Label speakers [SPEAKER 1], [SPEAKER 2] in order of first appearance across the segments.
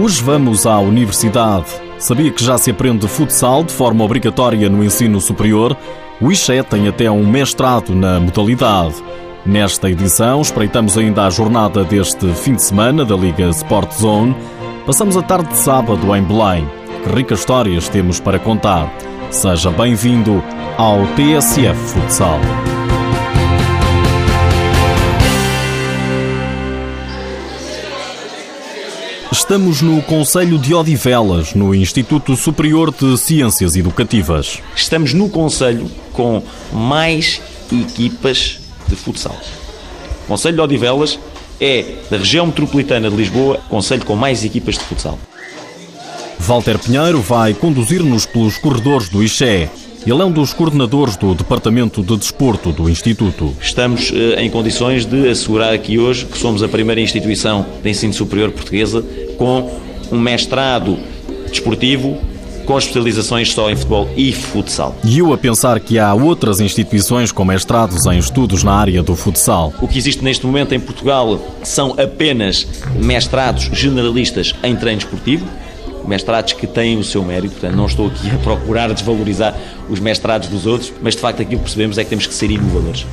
[SPEAKER 1] Hoje vamos à universidade. Sabia que já se aprende futsal de forma obrigatória no ensino superior? O IXE tem até um mestrado na modalidade. Nesta edição, espreitamos ainda a jornada deste fim de semana da Liga Sport Zone. Passamos a tarde de sábado em Belém. Que ricas histórias temos para contar. Seja bem-vindo ao TSF Futsal. Estamos no Conselho de Odivelas, no Instituto Superior de Ciências Educativas.
[SPEAKER 2] Estamos no Conselho com mais equipas de futsal. O Conselho de Odivelas é, da região metropolitana de Lisboa, o Conselho com mais equipas de futsal.
[SPEAKER 1] Walter Pinheiro vai conduzir-nos pelos corredores do IXE. Ele é um dos coordenadores do Departamento de Desporto do Instituto.
[SPEAKER 2] Estamos eh, em condições de assegurar aqui hoje que somos a primeira instituição de ensino superior portuguesa com um mestrado desportivo com especializações só em futebol e futsal.
[SPEAKER 1] E eu a pensar que há outras instituições com mestrados em estudos na área do futsal.
[SPEAKER 2] O que existe neste momento em Portugal são apenas mestrados generalistas em treino esportivo, mestrados que têm o seu mérito, portanto não estou aqui a procurar desvalorizar os mestrados dos outros, mas de facto aquilo que percebemos é que temos que ser inovadores.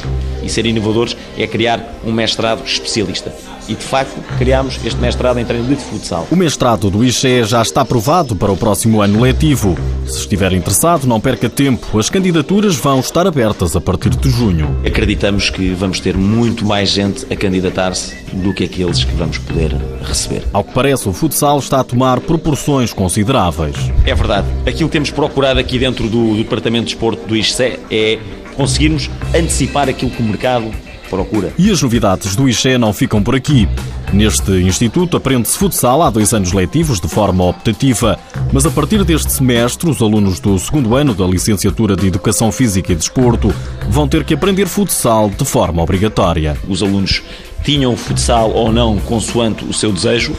[SPEAKER 2] E ser inovadores é criar um mestrado especialista. E de facto criámos este mestrado em treino de futsal.
[SPEAKER 1] O mestrado do IXE já está aprovado para o próximo ano letivo. Se estiver interessado, não perca tempo. As candidaturas vão estar abertas a partir de junho.
[SPEAKER 2] Acreditamos que vamos ter muito mais gente a candidatar-se do que aqueles que vamos poder receber.
[SPEAKER 1] Ao que parece, o futsal está a tomar proporções consideráveis.
[SPEAKER 2] É verdade. Aquilo que temos procurado aqui dentro do Departamento de Desporto do IXE é conseguirmos antecipar aquilo que o mercado procura.
[SPEAKER 1] E as novidades do IXE não ficam por aqui. Neste instituto aprende-se futsal há dois anos letivos de forma optativa, mas a partir deste semestre os alunos do segundo ano da licenciatura de Educação Física e Desporto vão ter que aprender futsal de forma obrigatória.
[SPEAKER 2] Os alunos tinham futsal ou não consoante o seu desejo.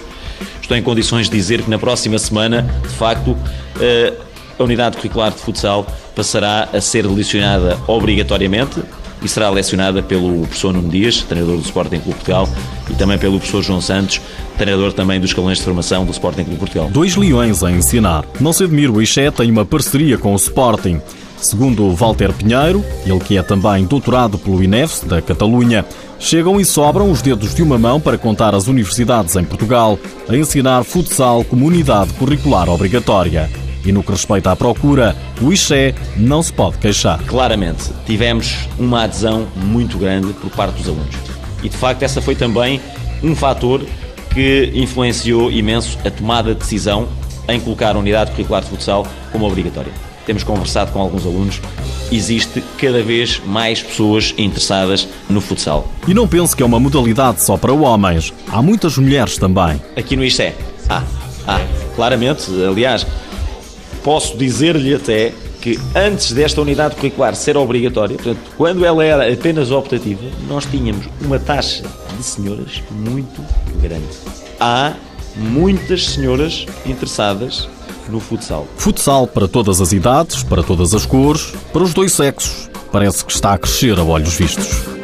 [SPEAKER 2] Estou em condições de dizer que na próxima semana, de facto, eh, a unidade curricular de futsal passará a ser lecionada obrigatoriamente e será lecionada pelo professor Nuno Dias, treinador do Sporting Clube Portugal, e também pelo professor João Santos, treinador também dos escalões de formação do Sporting Clube Portugal.
[SPEAKER 1] Dois leões a ensinar. Não se admire, o Ixé tem uma parceria com o Sporting. Segundo Walter Pinheiro, ele que é também doutorado pelo INEFS da Catalunha, chegam e sobram os dedos de uma mão para contar as universidades em Portugal a ensinar futsal como unidade curricular obrigatória. E no que respeita à procura, o IXE não se pode queixar.
[SPEAKER 2] Claramente, tivemos uma adesão muito grande por parte dos alunos. E de facto, essa foi também um fator que influenciou imenso a tomada de decisão em colocar a unidade curricular de futsal como obrigatória. Temos conversado com alguns alunos, existe cada vez mais pessoas interessadas no futsal.
[SPEAKER 1] E não pense que é uma modalidade só para homens, há muitas mulheres também.
[SPEAKER 2] Aqui no IXE, há, há, claramente, aliás, posso dizer-lhe até que antes desta unidade curricular ser obrigatória, portanto, quando ela era apenas optativa, nós tínhamos uma taxa de senhoras muito grande. Há muitas senhoras interessadas no futsal.
[SPEAKER 1] Futsal para todas as idades, para todas as cores, para os dois sexos. Parece que está a crescer a olhos vistos.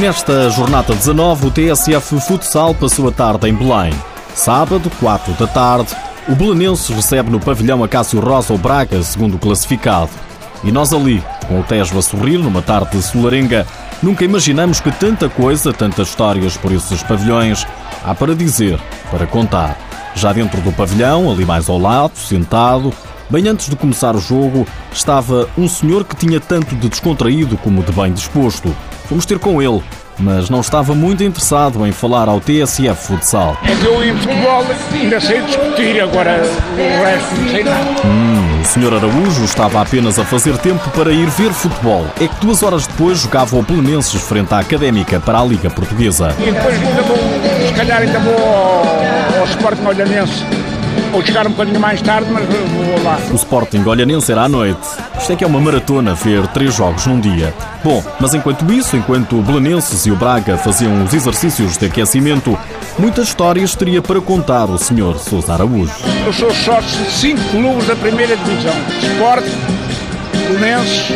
[SPEAKER 1] Nesta jornada 19, o TSF Futsal passou a tarde em Belém. Sábado, 4 da tarde, o Belenenses recebe no pavilhão Acácio Rosa o Braga, segundo classificado. E nós ali, com o Tejo a sorrir numa tarde de solarenga, nunca imaginamos que tanta coisa, tantas histórias por esses pavilhões há para dizer, para contar. Já dentro do pavilhão, ali mais ao lado, sentado, bem antes de começar o jogo, estava um senhor que tinha tanto de descontraído como de bem disposto. Fomos ter com ele, mas não estava muito interessado em falar ao TSF Futsal.
[SPEAKER 3] É que eu em futebol ainda sei discutir, agora o resto não sei nada.
[SPEAKER 1] Hum, o Sr. Araújo estava apenas a fazer tempo para ir ver futebol. É que duas horas depois jogava o Belenenses frente à Académica para a Liga Portuguesa.
[SPEAKER 3] E depois ainda vou, se calhar ainda vou ao, ao Sporting Olhanense. Ou chegar um bocadinho mais tarde, mas vou lá.
[SPEAKER 1] O Sporting Olhanense era à noite. Isto é que é uma maratona ver três jogos num dia. Bom, mas enquanto isso, enquanto o Belenenses e o Braga faziam os exercícios de aquecimento, muitas histórias teria para contar o Sr. Sousa Araújo.
[SPEAKER 3] Eu sou sócio de cinco clubes da primeira divisão. Sport, Belenenses,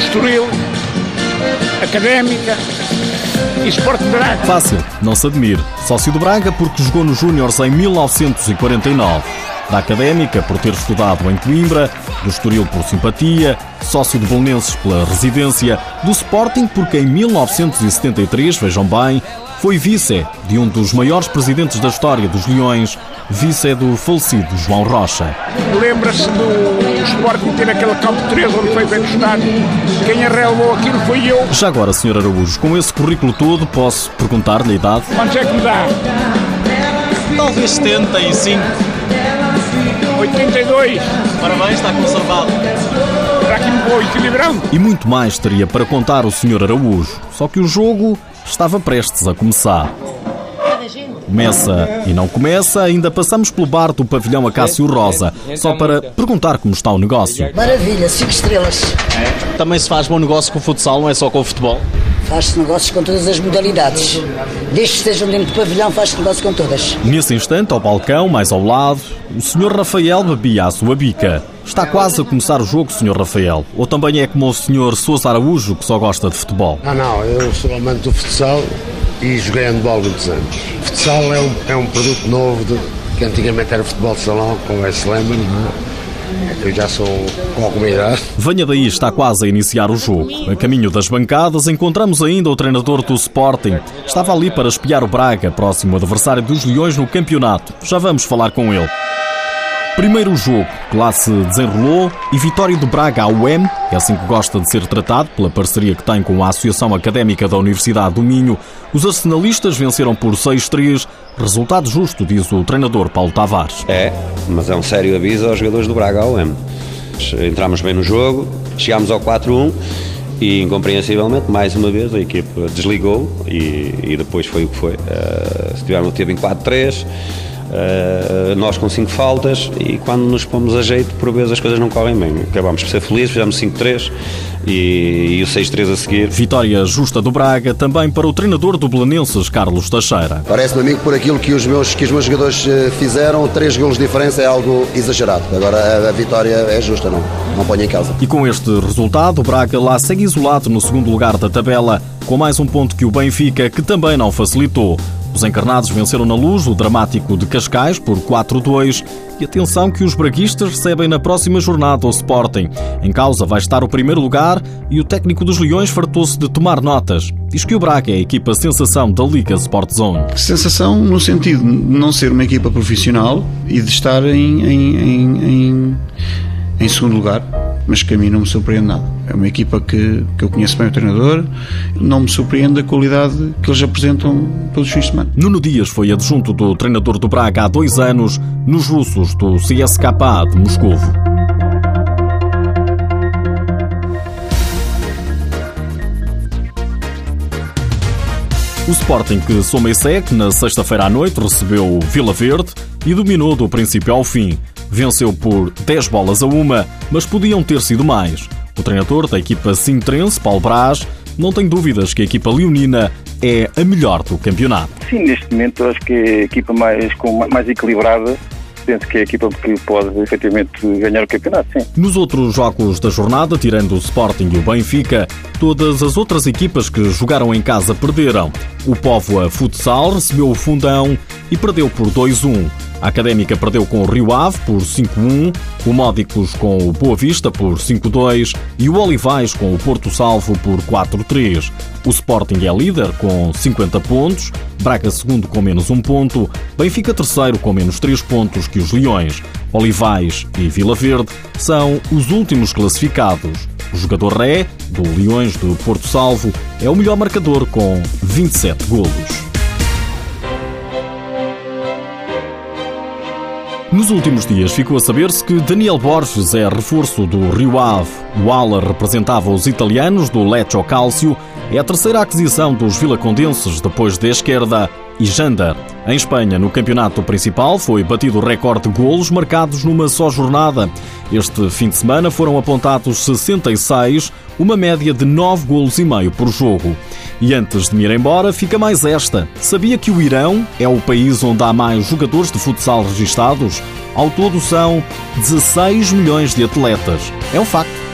[SPEAKER 3] Estoril, Académica e Sport de Braga.
[SPEAKER 1] Fácil, não se admire. Sócio do Braga porque jogou nos Júniors em 1949. Da Académica por ter estudado em Coimbra, do Estoril por simpatia, sócio de Bolonenses pela residência, do Sporting porque em 1973, vejam bem, foi vice de um dos maiores presidentes da história dos Leões, vice do falecido João Rocha.
[SPEAKER 3] Lembra-se do Sporting ter aquele campo 3 onde foi feito o estádio? Quem arrelou aquilo foi eu.
[SPEAKER 1] Já agora, Sr. Araújo, com esse currículo todo, posso perguntar-lhe a idade?
[SPEAKER 3] Quantos é que me dá?
[SPEAKER 1] Talvez 75.
[SPEAKER 3] 82.
[SPEAKER 1] Parabéns, está conservado.
[SPEAKER 3] Está aqui um bom equilibrão.
[SPEAKER 1] E muito mais teria para contar o Sr. Araújo, só que o jogo estava prestes a começar. Começa e não começa, ainda passamos pelo bar do pavilhão Acácio Rosa, só para perguntar como está o negócio.
[SPEAKER 4] Maravilha, 5 estrelas.
[SPEAKER 1] Também se faz bom negócio com o futsal, não é só com o futebol?
[SPEAKER 4] Faz-se negócios com todas as modalidades. Desde que estejam dentro do pavilhão, faz-se negócio com todas.
[SPEAKER 1] Nesse instante, ao balcão, mais ao lado, o Sr. Rafael bebia a sua bica. Está quase a começar o jogo, Sr. Rafael? Ou também é como o Sr. Sousa Araújo, que só gosta de futebol?
[SPEAKER 5] Ah, não, eu sou amante do futsal e joguei handball muitos anos. Futsal é um, é um produto novo de, que antigamente era futebol de salão, com o S. Lehmann, não é? Eu já sou com alguma idade.
[SPEAKER 1] Venha daí, está quase a iniciar o jogo. A caminho das bancadas, encontramos ainda o treinador do Sporting. Estava ali para espiar o Braga, próximo adversário dos Leões no campeonato. Já vamos falar com ele. Primeiro jogo, que lá se desenrolou, e vitória do Braga ao UEM, é assim que gosta de ser tratado, pela parceria que tem com a Associação Académica da Universidade do Minho. Os arsenalistas venceram por 6-3, resultado justo, diz o treinador Paulo Tavares.
[SPEAKER 6] É, mas é um sério aviso aos jogadores do Braga ao UEM. Entramos bem no jogo, chegámos ao 4-1 e incompreensivelmente, mais uma vez, a equipe desligou e, e depois foi o que foi. Uh, se tivermos teve em 4-3, Uh, nós com 5 faltas e quando nos pomos a jeito, por vezes as coisas não correm bem. Acabámos por ser felizes, fizemos 5-3 e, e o 6-3 a seguir.
[SPEAKER 1] Vitória justa do Braga também para o treinador do Belenenses, Carlos Teixeira.
[SPEAKER 7] Parece-me amigo por aquilo que os meus, que os meus jogadores eh, fizeram, 3 golos de diferença é algo exagerado. Agora a, a vitória é justa, não, não ponho em causa.
[SPEAKER 1] E com este resultado, o Braga lá segue isolado no segundo lugar da tabela, com mais um ponto que o Benfica, que também não facilitou. Os encarnados venceram na luz o dramático de Cascais por 4-2 e atenção que os braguistas recebem na próxima jornada o Sporting. Em causa vai estar o primeiro lugar e o técnico dos Leões fartou-se de tomar notas. Diz que o Braga é a equipa sensação da Liga Sport Zone.
[SPEAKER 8] Sensação no sentido de não ser uma equipa profissional e de estar em, em, em, em, em segundo lugar mas que a mim não me surpreende nada. É uma equipa que, que eu conheço bem o treinador, não me surpreende a qualidade que eles apresentam todos os fins de semana.
[SPEAKER 1] Nuno Dias foi adjunto do treinador do Braga há dois anos, nos russos do CSKA de Moscovo. O Sporting que soma e segue na sexta-feira à noite recebeu o Vila Verde e dominou do princípio ao fim. Venceu por 10 bolas a uma, mas podiam ter sido mais. O treinador da equipa Sintrense, Paulo Braz, não tem dúvidas que a equipa leonina é a melhor do campeonato.
[SPEAKER 9] Sim, neste momento acho que é a equipa mais, com, mais equilibrada penso que é a equipa que pode efetivamente ganhar o campeonato, sim.
[SPEAKER 1] Nos outros jogos da jornada, tirando o Sporting e o Benfica, todas as outras equipas que jogaram em casa perderam. O Póvoa Futsal recebeu o Fundão e perdeu por 2-1. A Académica perdeu com o Rio Ave por 5-1, o Módicos com o Boa Vista por 5-2 e o Olivais com o Porto Salvo por 4-3. O Sporting é líder com 50 pontos, Braga segundo com menos um ponto, Benfica terceiro com menos 3 pontos que os Leões. Olivais e Vila Verde são os últimos classificados. O jogador Ré, do Leões do Porto Salvo, é o melhor marcador com 27 golos. Nos últimos dias ficou a saber-se que Daniel Borges é reforço do Rio Ave. O ala representava os italianos do Lecce Calcio. É a terceira aquisição dos vilacondenses depois da esquerda e Jander. Em Espanha, no campeonato principal, foi batido o recorde de golos marcados numa só jornada. Este fim de semana foram apontados 66, uma média de 9 golos e meio por jogo. E antes de me ir embora, fica mais esta. Sabia que o Irão é o país onde há mais jogadores de futsal registados? Ao todo são 16 milhões de atletas. É um facto.